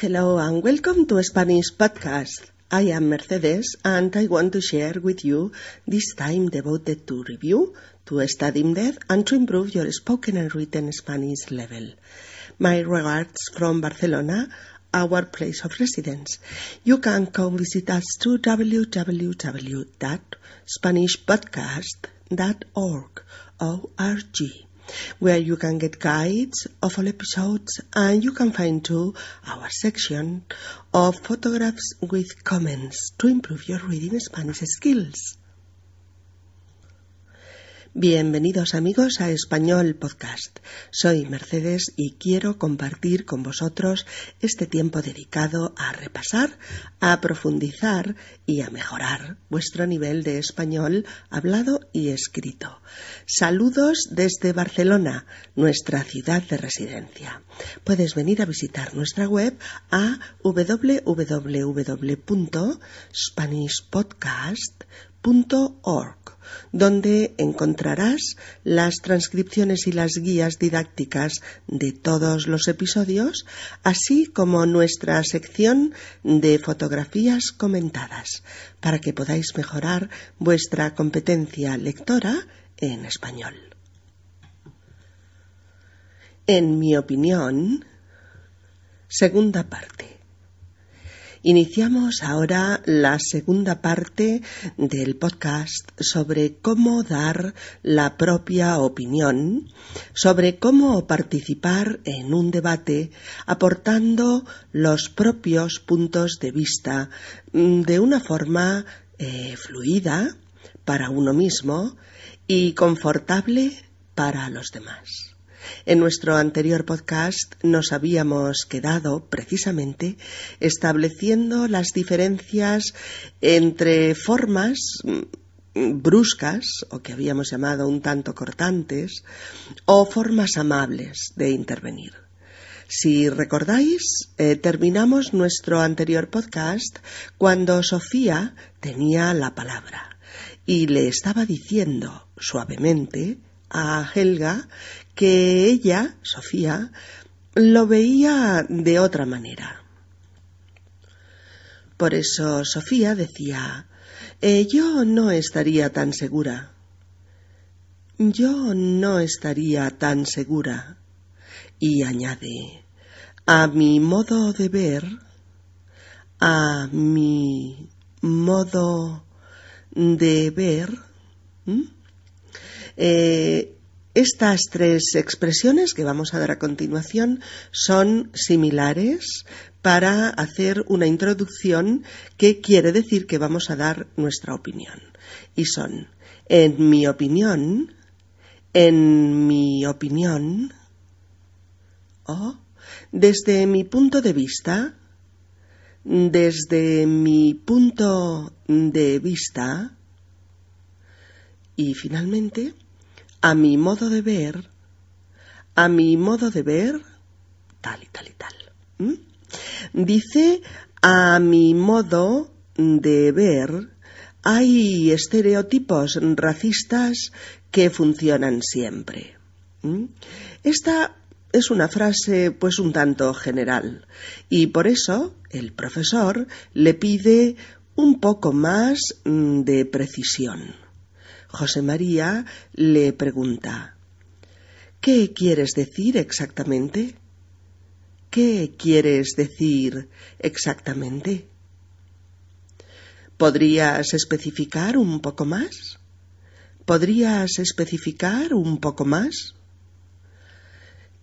Hello and welcome to Spanish Podcast. I am Mercedes and I want to share with you this time devoted to review, to study in depth and to improve your spoken and written Spanish level. My regards from Barcelona, our place of residence. You can come visit us to www.spanishpodcast.org, O-R-G where you can get guides of all episodes and you can find too our section of photographs with comments to improve your reading Spanish skills. Bienvenidos amigos a Español Podcast. Soy Mercedes y quiero compartir con vosotros este tiempo dedicado a repasar, a profundizar y a mejorar vuestro nivel de español hablado y escrito. Saludos desde Barcelona, nuestra ciudad de residencia. Puedes venir a visitar nuestra web a www.spanishpodcast.org donde encontrarás las transcripciones y las guías didácticas de todos los episodios, así como nuestra sección de fotografías comentadas, para que podáis mejorar vuestra competencia lectora en español. En mi opinión, segunda parte. Iniciamos ahora la segunda parte del podcast sobre cómo dar la propia opinión, sobre cómo participar en un debate aportando los propios puntos de vista mm, de una forma eh, fluida para uno mismo y confortable para los demás. En nuestro anterior podcast nos habíamos quedado precisamente estableciendo las diferencias entre formas mm, bruscas, o que habíamos llamado un tanto cortantes, o formas amables de intervenir. Si recordáis, eh, terminamos nuestro anterior podcast cuando Sofía tenía la palabra y le estaba diciendo suavemente a Helga que ella, Sofía, lo veía de otra manera. Por eso Sofía decía, eh, yo no estaría tan segura. Yo no estaría tan segura. Y añade, a mi modo de ver, a mi modo de ver, eh, estas tres expresiones que vamos a dar a continuación son similares para hacer una introducción que quiere decir que vamos a dar nuestra opinión. Y son, en mi opinión, en mi opinión, o desde mi punto de vista, desde mi punto de vista, y finalmente, a mi modo de ver, a mi modo de ver, tal y tal y tal. Dice, a mi modo de ver, hay estereotipos racistas que funcionan siempre. Esta es una frase pues un tanto general y por eso el profesor le pide un poco más mm, de precisión. José María le pregunta ¿Qué quieres decir exactamente? ¿Qué quieres decir exactamente? ¿Podrías especificar un poco más? ¿Podrías especificar un poco más?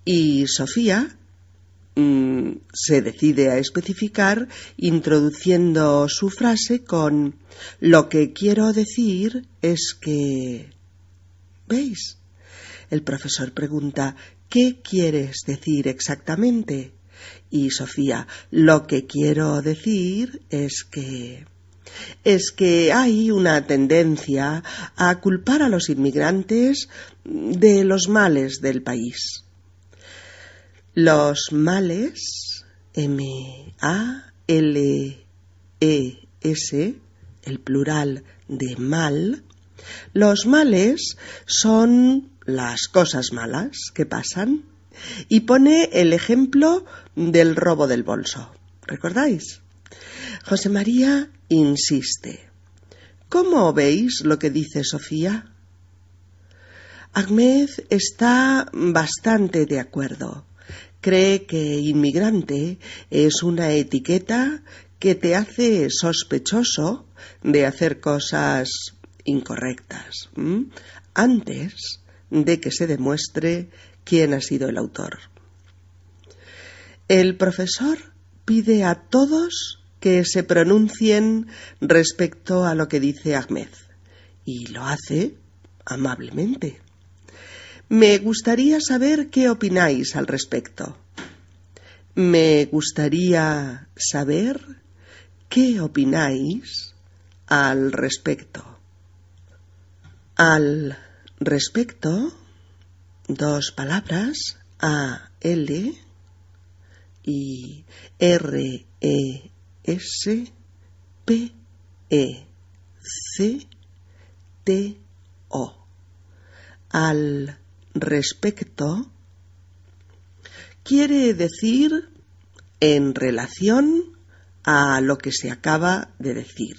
Y Sofía Mm, se decide a especificar introduciendo su frase con lo que quiero decir es que... ¿Veis? El profesor pregunta ¿qué quieres decir exactamente? Y Sofía, lo que quiero decir es que es que hay una tendencia a culpar a los inmigrantes de los males del país. Los males, M-A-L-E-S, el plural de mal, los males son las cosas malas que pasan y pone el ejemplo del robo del bolso. ¿Recordáis? José María insiste. ¿Cómo veis lo que dice Sofía? Ahmed está bastante de acuerdo. Cree que inmigrante es una etiqueta que te hace sospechoso de hacer cosas incorrectas antes de que se demuestre quién ha sido el autor. El profesor pide a todos que se pronuncien respecto a lo que dice Ahmed y lo hace amablemente. Me gustaría saber qué opináis al respecto. Me gustaría saber qué opináis al respecto. Al respecto, dos palabras, A, L y R, E, S, P, E, C, T, O. Al respecto quiere decir en relación a lo que se acaba de decir.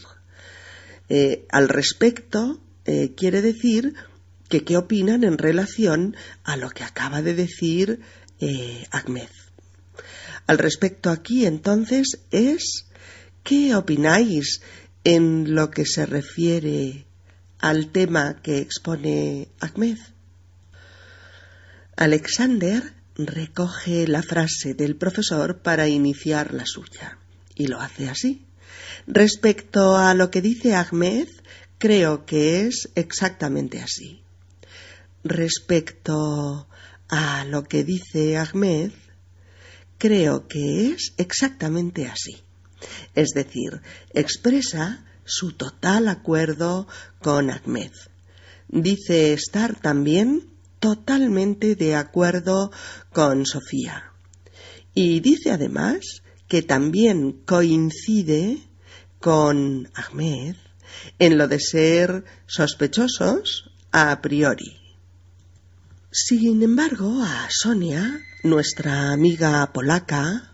Eh, al respecto eh, quiere decir que qué opinan en relación a lo que acaba de decir eh, Ahmed. Al respecto aquí entonces es ¿qué opináis en lo que se refiere al tema que expone Ahmed? Alexander recoge la frase del profesor para iniciar la suya y lo hace así. Respecto a lo que dice Ahmed, creo que es exactamente así. Respecto a lo que dice Ahmed, creo que es exactamente así. Es decir, expresa su total acuerdo con Ahmed. Dice estar también totalmente de acuerdo con Sofía. Y dice además que también coincide con Ahmed en lo de ser sospechosos a priori. Sin embargo, a Sonia, nuestra amiga polaca,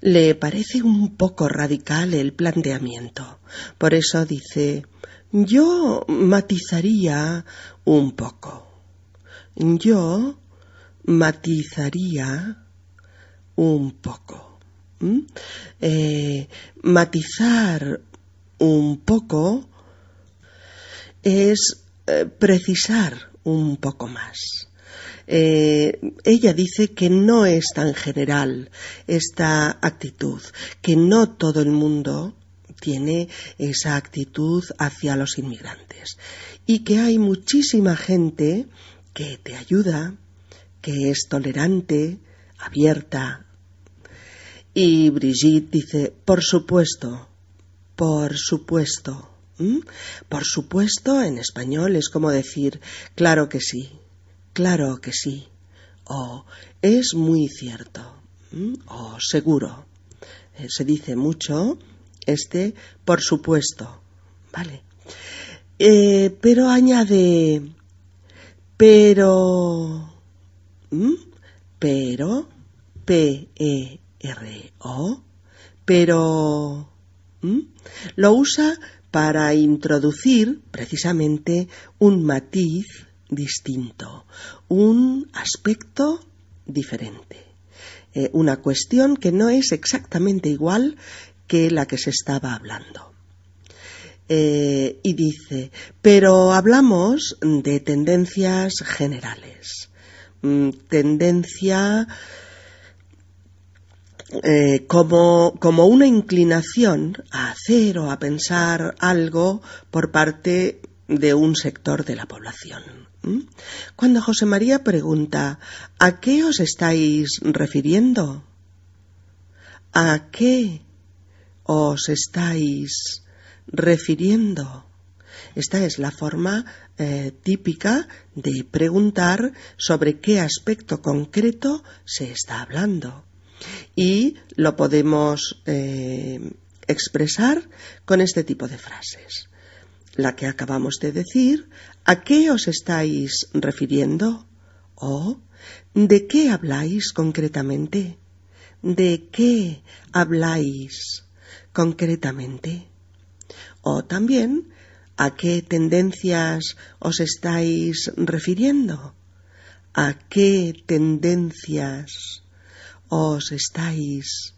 le parece un poco radical el planteamiento. Por eso dice, yo matizaría un poco. Yo matizaría un poco. Eh, matizar un poco es eh, precisar un poco más. Eh, ella dice que no es tan general esta actitud, que no todo el mundo tiene esa actitud hacia los inmigrantes y que hay muchísima gente que te ayuda, que es tolerante, abierta. Y Brigitte dice, por supuesto, por supuesto. Por supuesto, en español es como decir, claro que sí, claro que sí, o es muy cierto, o seguro. Eh, se dice mucho este por supuesto, ¿vale? Eh, pero añade pero, pero, P-E-R-O, pero, lo usa para introducir precisamente un matiz distinto, un aspecto diferente, eh, una cuestión que no es exactamente igual que la que se estaba hablando. Eh, y dice, pero hablamos de tendencias generales. Mm, tendencia eh, como, como, una inclinación a hacer o a pensar algo por parte de un sector de la población. Cuando José María pregunta ¿A qué os estáis refiriendo? ¿A qué os estáis refiriendo. Esta es la forma eh, típica de preguntar sobre qué aspecto concreto se está hablando. Y lo podemos eh, expresar con este tipo de frases. La que acabamos de decir, ¿a qué os estáis refiriendo? ¿O de qué habláis concretamente? de qué habláis concretamente. O también a qué tendencias os estáis refiriendo. ¿A qué tendencias os estáis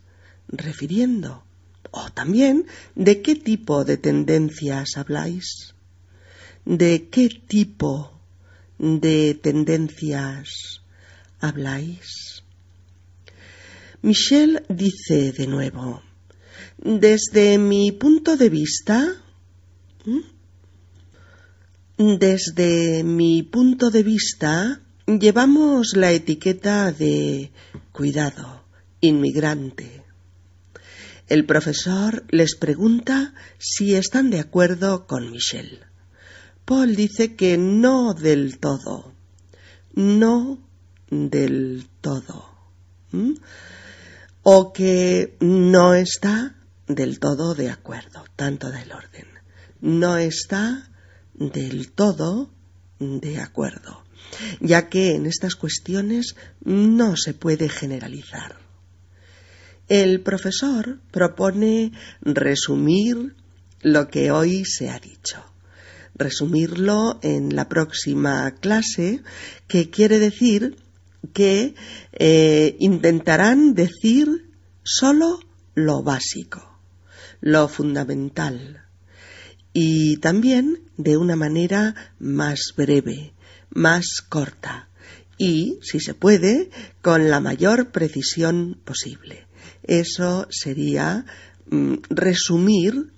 refiriendo? O también, ¿de qué tipo de tendencias habláis? ¿De qué tipo de tendencias habláis? Michel dice de nuevo, desde mi punto de vista, desde mi punto de vista, llevamos la etiqueta de cuidado, inmigrante, el profesor les pregunta si están de acuerdo con Michel. Paul dice que no del todo. No del todo. O que no está del todo de acuerdo, tanto del orden. No está del todo de acuerdo, ya que en estas cuestiones no se puede generalizar. El profesor propone resumir lo que hoy se ha dicho, resumirlo en la próxima clase, que quiere decir que eh, intentarán decir solo lo básico, lo fundamental, y también de una manera más breve, más corta y, si se puede, con la mayor precisión posible. Eso sería mm, resumir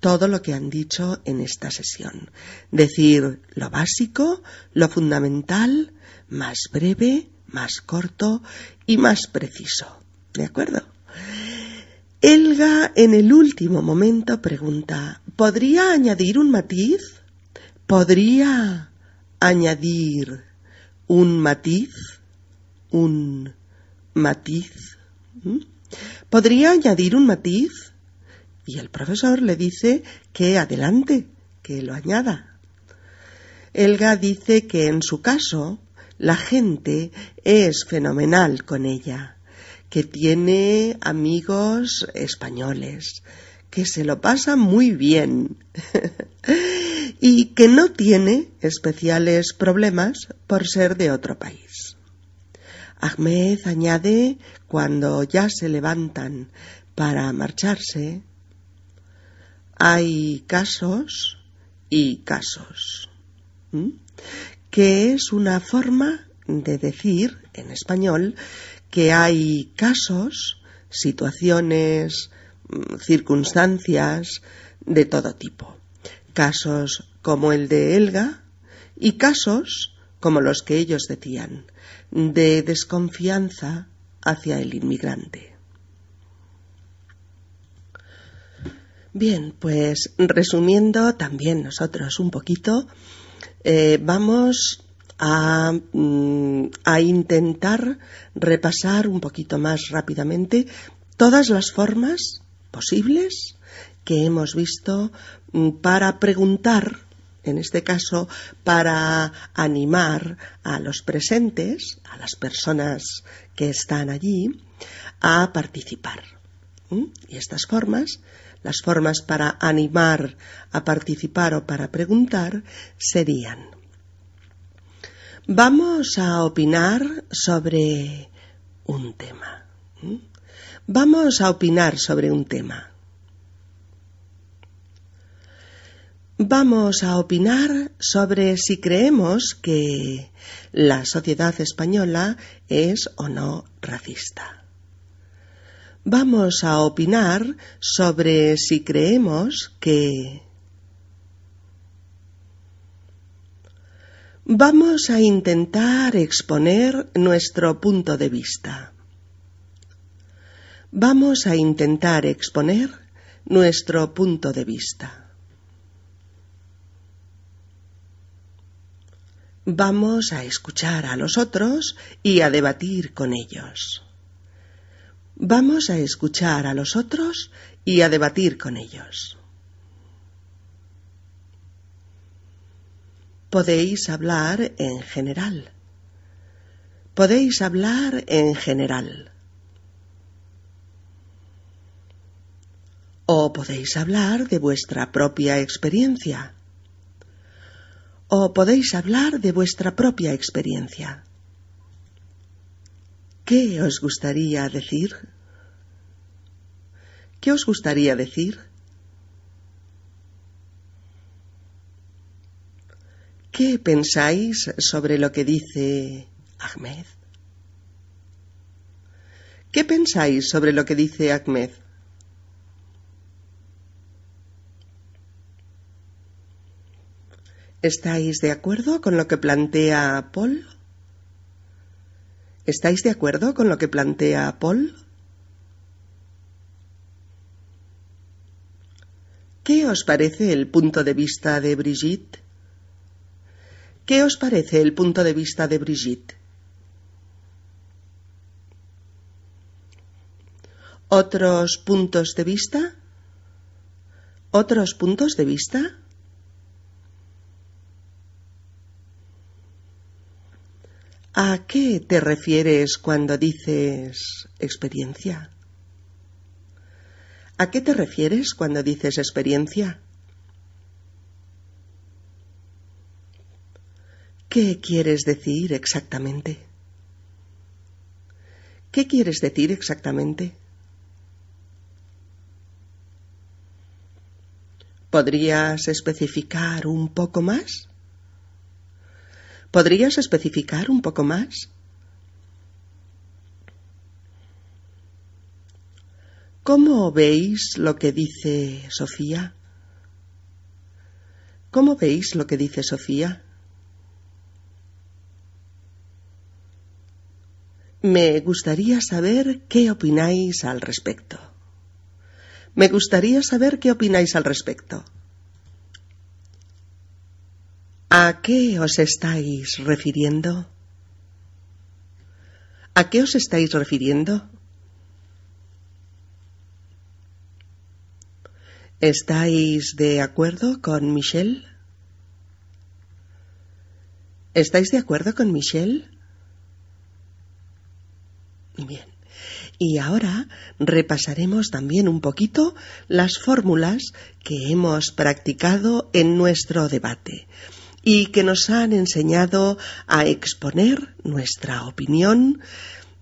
todo lo que han dicho en esta sesión. Decir lo básico, lo fundamental, más breve, más corto y más preciso. ¿De acuerdo? Elga en el último momento pregunta, ¿podría añadir un matiz? ¿Podría añadir un matiz? ¿Un matiz? ¿Podría añadir un matiz? Y el profesor le dice que adelante, que lo añada. Elga dice que en su caso la gente es fenomenal con ella, que tiene amigos españoles, que se lo pasa muy bien y que no tiene especiales problemas por ser de otro país. Ahmed añade cuando ya se levantan para marcharse, hay casos y casos, que es una forma de decir en español que hay casos, situaciones, mm, circunstancias de todo tipo. Casos como el de Elga y casos como los que ellos decían, de desconfianza hacia el inmigrante. Bien, pues resumiendo también nosotros un poquito, eh, vamos a, mm, a intentar repasar un poquito más rápidamente todas las formas posibles que hemos visto mm, para preguntar en este caso para animar a los presentes, a las personas que están allí, a participar. Y estas formas, las formas para animar a participar o para preguntar, serían Vamos a opinar sobre un tema. Vamos a opinar sobre un tema. Vamos a opinar sobre si creemos que la sociedad española es o no racista. Vamos a opinar sobre si creemos que Vamos a intentar exponer nuestro punto de vista. Vamos a intentar exponer nuestro punto de vista. Vamos a escuchar a los otros y a debatir con ellos. Vamos a escuchar a los otros y a debatir con ellos. podéis hablar en general. Podéis hablar en general. O podéis hablar de vuestra propia experiencia. O podéis hablar de vuestra propia experiencia. ¿Qué os gustaría decir? ¿Qué os gustaría decir? ¿Qué pensáis sobre lo que dice Ahmed? ¿Qué pensáis sobre lo que dice Ahmed? ¿Estáis de acuerdo con lo que plantea Paul? ¿Estáis de acuerdo con lo que plantea Paul? ¿Qué os parece el punto de vista de Brigitte? ¿Qué os parece el punto de vista de Brigitte? ¿Otros puntos de vista? ¿Otros puntos de vista? ¿A qué te refieres cuando dices experiencia? ¿A qué te refieres cuando dices experiencia? ¿Qué quieres decir exactamente? ¿Qué quieres decir exactamente? ¿Podrías especificar un poco más? ¿Podrías especificar un poco más? ¿Cómo veis lo que dice Sofía? ¿Cómo veis lo que dice Sofía? Me gustaría saber qué opináis al respecto. Me gustaría saber qué opináis al respecto. ¿A qué os estáis refiriendo? ¿A qué os estáis refiriendo? ¿Estáis de acuerdo con Michelle? ¿Estáis de acuerdo con Michelle? Y ahora repasaremos también un poquito las fórmulas que hemos practicado en nuestro debate y que nos han enseñado a exponer nuestra opinión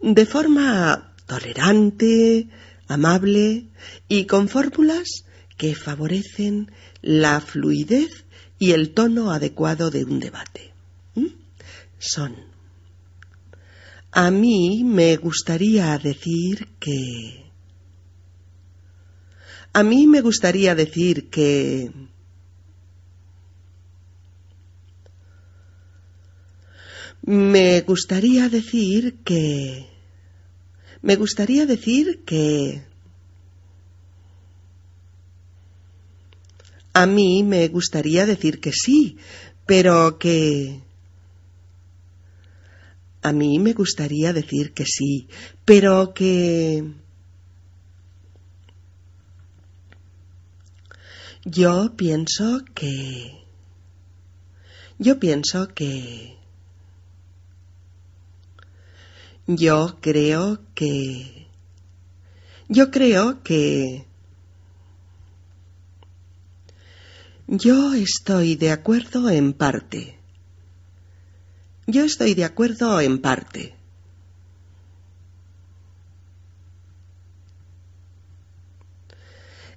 de forma tolerante, amable y con fórmulas que favorecen la fluidez y el tono adecuado de un debate. ¿Mm? Son. A mí me gustaría decir que... A mí me gustaría decir que... Me gustaría decir que... Me gustaría decir que... A mí me gustaría decir que sí, pero que... A mí me gustaría decir que sí, pero que... Yo pienso que... Yo pienso que... Yo creo que... Yo creo que... Yo estoy de acuerdo en parte. Yo estoy de acuerdo en parte.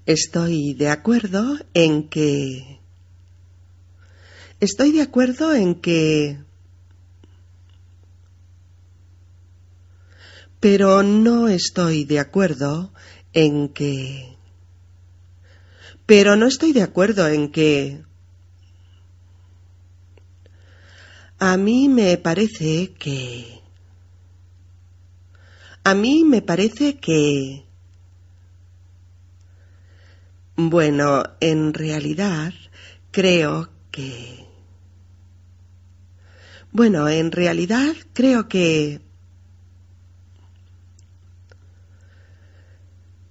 Estoy de acuerdo en que... Estoy de acuerdo en que... Pero no estoy de acuerdo en que... Pero no estoy de acuerdo en que... A mí me parece que... A mí me parece que... Bueno, en realidad creo que... Bueno, en realidad creo que...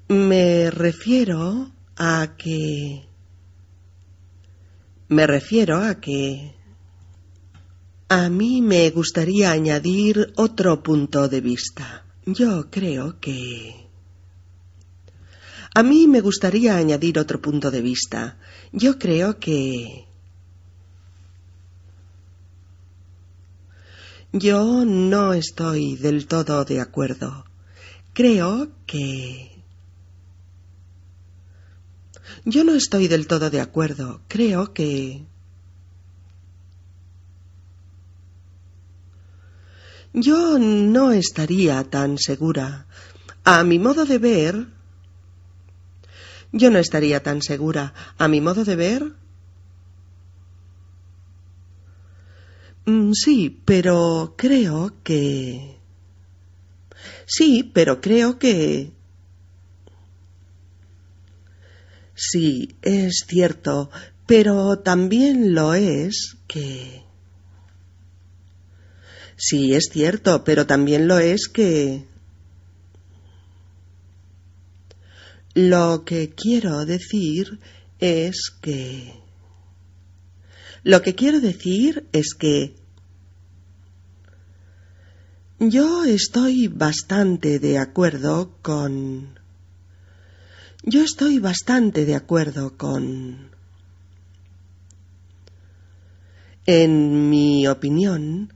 Me refiero a que... Me refiero a que... A mí me gustaría añadir otro punto de vista. Yo creo que... A mí me gustaría añadir otro punto de vista. Yo creo que... Yo no estoy del todo de acuerdo. Creo que... Yo no estoy del todo de acuerdo. Creo que... Yo no estaría tan segura. A mi modo de ver, yo no estaría tan segura. A mi modo de ver. Mm, sí, pero creo que... Sí, pero creo que... Sí, es cierto, pero también lo es que... Sí, es cierto, pero también lo es que... Lo que quiero decir es que... Lo que quiero decir es que... Yo estoy bastante de acuerdo con... Yo estoy bastante de acuerdo con... En mi opinión,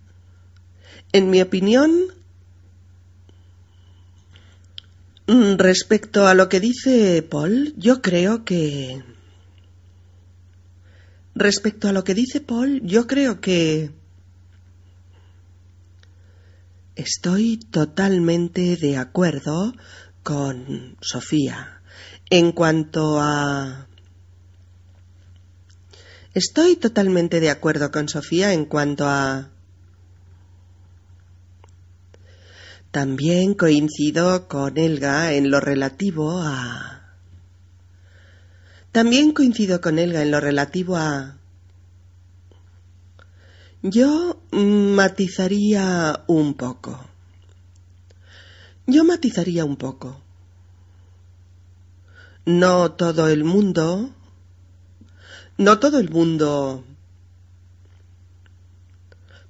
en mi opinión, mm, respecto a lo que dice Paul, yo creo que... Respecto a lo que dice Paul, yo creo que... Estoy totalmente de acuerdo con Sofía en cuanto a... Estoy totalmente de acuerdo con Sofía en cuanto a... También coincido con Elga en lo relativo a... También coincido con Elga en lo relativo a... Yo matizaría un poco. Yo matizaría un poco. No todo el mundo... No todo el mundo...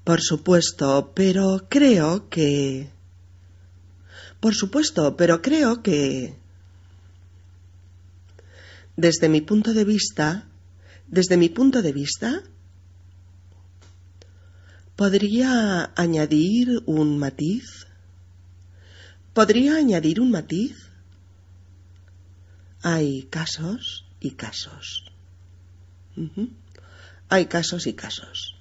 Por supuesto, pero creo que... Por supuesto, pero creo que... Desde mi punto de vista, desde mi punto de vista, podría añadir un matiz. ¿Podría añadir un matiz? Hay casos y casos. Hay casos y casos.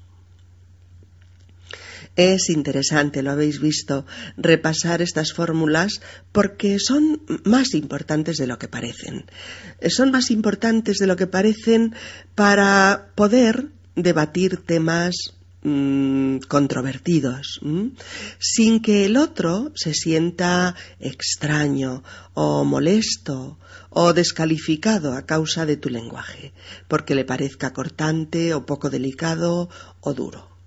Es interesante, lo habéis visto, repasar estas fórmulas porque son más importantes de lo que parecen. Son más importantes de lo que parecen para poder debatir temas mm, controvertidos, sin que el otro se sienta extraño o molesto o descalificado a causa de tu lenguaje, porque le parezca cortante o poco delicado o duro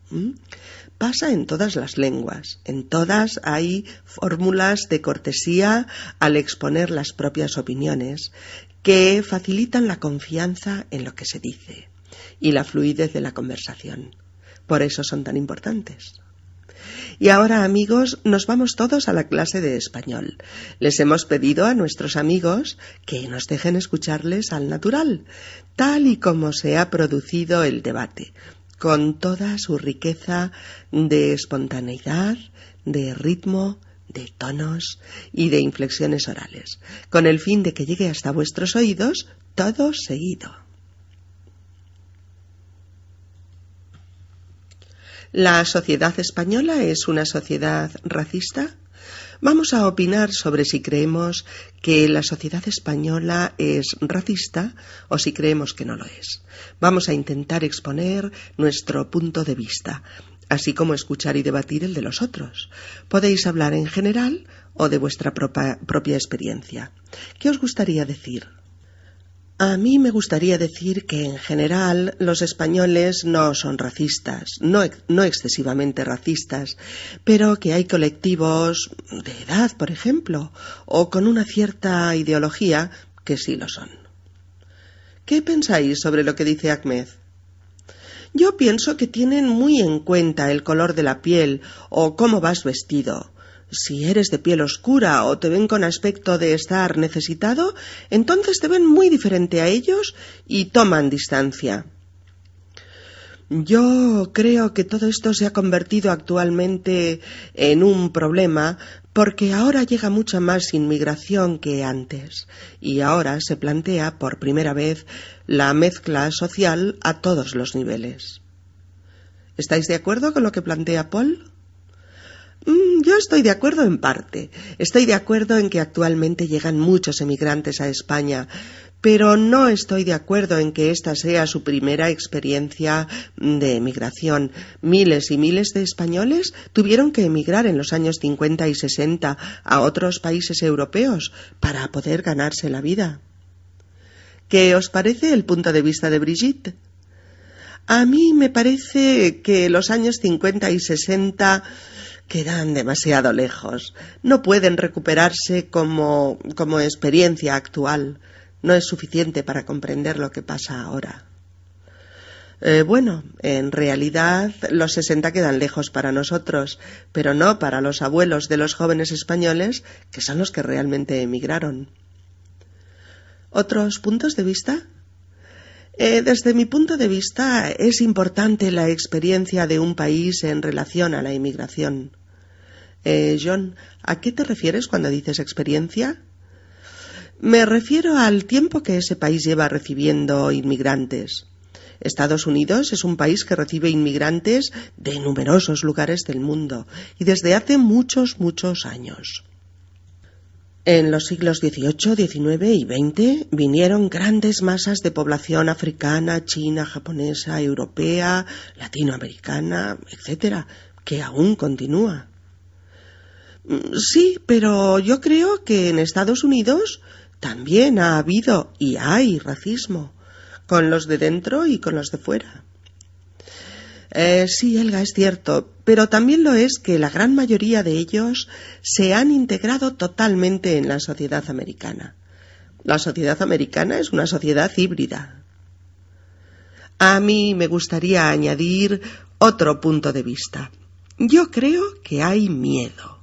pasa en todas las lenguas. En todas hay fórmulas de cortesía al exponer las propias opiniones que facilitan la confianza en lo que se dice y la fluidez de la conversación. Por eso son tan importantes. Y ahora, amigos, nos vamos todos a la clase de español. Les hemos pedido a nuestros amigos que nos dejen escucharles al natural, tal y como se ha producido el debate, con toda su riqueza de espontaneidad, de ritmo, de tonos y de inflexiones orales, con el fin de que llegue hasta vuestros oídos todo seguido. ¿La sociedad española es una sociedad racista? Vamos a opinar sobre si creemos que la sociedad española es racista o si creemos que no lo es. Vamos a intentar exponer nuestro punto de vista, así como escuchar y debatir el de los otros. Podéis hablar en general o de vuestra propia, experiencia. ¿Qué os gustaría decir? A mí me gustaría decir que en general los españoles no son racistas, no, no, excesivamente racistas, pero que hay colectivos de edad, por ejemplo, o con una cierta ideología que sí lo son. ¿Qué pensáis sobre lo que dice Ahmed? Yo pienso que tienen muy en cuenta el color de la piel o cómo vas vestido. Si eres de piel oscura o te ven con aspecto de estar necesitado, entonces te ven muy diferente a ellos y toman distancia. Yo creo que todo esto se ha convertido actualmente en un problema porque ahora llega mucha más inmigración que antes y ahora se plantea por primera vez la mezcla social a todos los niveles. ¿Estáis de acuerdo con lo que plantea Paul? Mm, yo estoy de acuerdo en parte. Estoy de acuerdo en que actualmente llegan muchos emigrantes a España, pero no estoy de acuerdo en que esta sea su primera experiencia de emigración. Miles y miles de españoles tuvieron que emigrar en los años 50 y 60 a otros países europeos para poder ganarse la vida. ¿Qué os parece el punto de vista de Brigitte? A mí me parece que los años 50 y 60 quedan demasiado lejos. No pueden recuperarse como, como experiencia actual no es suficiente para comprender lo que pasa ahora. Eh, bueno, en realidad los sesenta quedan lejos para nosotros, pero no para los abuelos de los jóvenes españoles, que son los que realmente emigraron. ¿Otros puntos de vista? Eh, desde mi punto de vista, es importante la experiencia de un país en relación a la inmigración. Eh, John, ¿a qué te refieres cuando dices experiencia? Me refiero al tiempo que ese país lleva recibiendo inmigrantes. Estados Unidos es un país que recibe inmigrantes de numerosos lugares del mundo y desde hace muchos, muchos años. En los siglos XVIII, XIX y XX vinieron grandes masas de población africana, china, japonesa, europea, latinoamericana, etcétera, que aún continúa. Sí, pero yo creo que en Estados Unidos también ha habido y hay racismo, con los de dentro y con los de fuera. Eh, sí, Elga, es cierto, pero también lo es que la gran mayoría de ellos se han integrado totalmente en la sociedad americana. La sociedad americana es una sociedad híbrida. A mí me gustaría añadir otro punto de vista. Yo creo que hay miedo.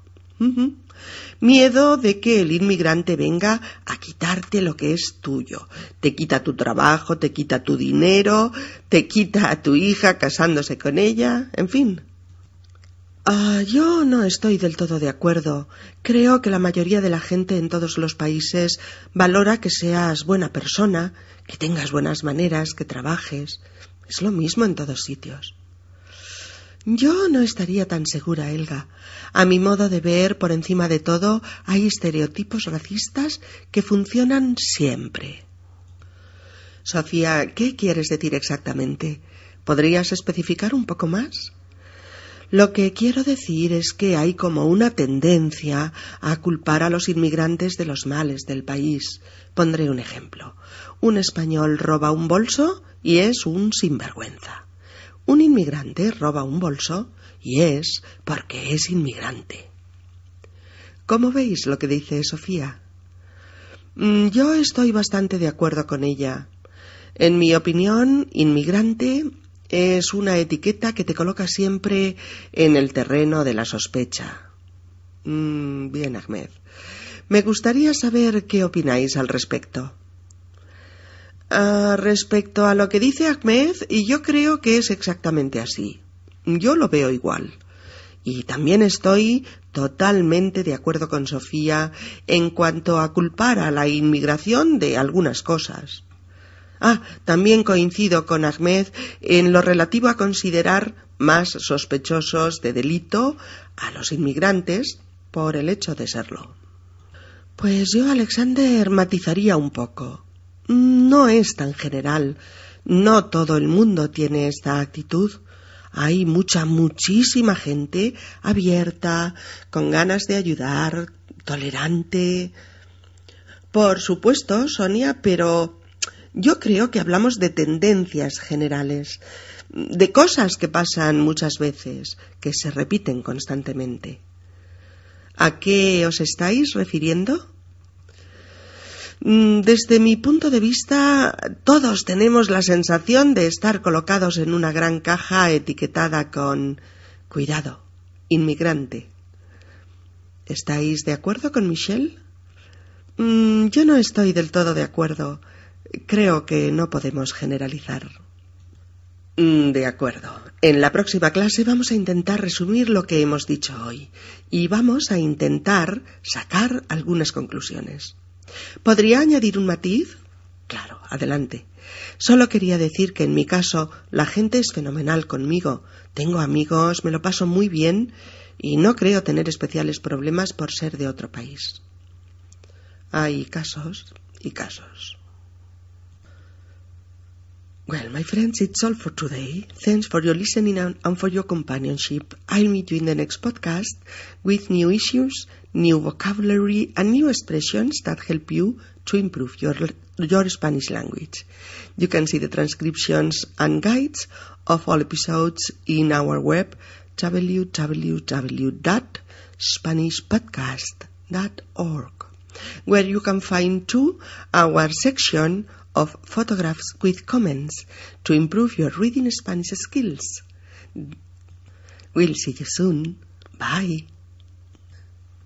Miedo de que el inmigrante venga a quitarte lo que es tuyo. Te quita tu trabajo, te quita tu dinero, te quita a tu hija casándose con ella, en fin. Ah, yo no estoy del todo de acuerdo. Creo que la mayoría de la gente en todos los países valora que seas buena persona, que tengas buenas maneras, que trabajes. Es lo mismo en todos sitios. Yo no estaría tan segura, Elga. A mi modo de ver, por encima de todo, hay estereotipos racistas que funcionan siempre. Sofía, ¿qué quieres decir exactamente? ¿Podrías especificar un poco más? Lo que quiero decir es que hay como una tendencia a culpar a los inmigrantes de los males del país. Pondré un ejemplo. Un español roba un bolso y es un sinvergüenza. Un inmigrante roba un bolso y es porque es inmigrante. ¿Cómo veis lo que dice Sofía? Mm, yo estoy bastante de acuerdo con ella. En mi opinión, inmigrante es una etiqueta que te coloca siempre en el terreno de la sospecha. Mm, bien, Ahmed. Me gustaría saber qué opináis al respecto. Ah, respecto a lo que dice Ahmed, y yo creo que es exactamente así. Yo lo veo igual. Y también estoy totalmente de acuerdo con Sofía en cuanto a culpar a la inmigración de algunas cosas. Ah, también coincido con Ahmed en lo relativo a considerar más sospechosos de delito a los inmigrantes por el hecho de serlo. Pues yo, Alexander, matizaría un poco no es tan general. No todo el mundo tiene esta actitud. Hay mucha, muchísima gente abierta, con ganas de ayudar, tolerante. Por supuesto, Sonia, pero yo creo que hablamos de tendencias generales, de cosas que pasan muchas veces, que se repiten constantemente. ¿A qué os estáis refiriendo? Mm, desde mi punto de vista, todos tenemos la sensación de estar colocados en una gran caja etiquetada con cuidado, inmigrante. ¿Estáis de acuerdo con Michelle? Mm, yo no estoy del todo de acuerdo. Creo que no podemos generalizar. Mm, de acuerdo. En la próxima clase vamos a intentar resumir lo que hemos dicho hoy y vamos a intentar sacar algunas conclusiones. ¿Podría añadir un matiz? Claro, adelante. Solo quería decir que en mi caso la gente es fenomenal conmigo. Tengo amigos, me lo paso muy bien y no creo tener especiales problemas por ser de otro país. Hay casos y casos. Well, my friends, it's all for today. Thanks for your listening and for your companionship. I'll meet you in the next podcast with new issues, new vocabulary, and new expressions that help you to improve your, your Spanish language. You can see the transcriptions and guides of all episodes in our web www.spanishpodcast.org, where you can find too our section of photographs with comments to improve your reading Spanish skills. We'll see you soon. Bye.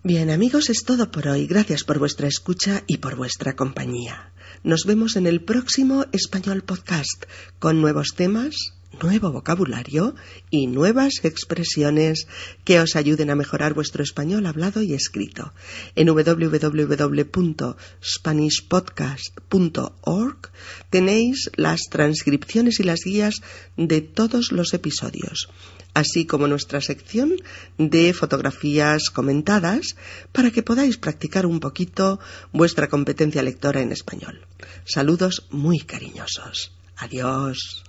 Bien amigos, es todo por hoy. Gracias por vuestra escucha y por vuestra compañía. Nos vemos en el próximo Español Podcast con nuevos temas nuevo vocabulario y nuevas expresiones que os ayuden a mejorar vuestro español hablado y escrito. En www.spanishpodcast.org tenéis las transcripciones y las guías de todos los episodios así como nuestra sección de fotografías comentadas para que podáis practicar un poquito vuestra competencia lectora en español. Saludos muy cariñosos. Adiós.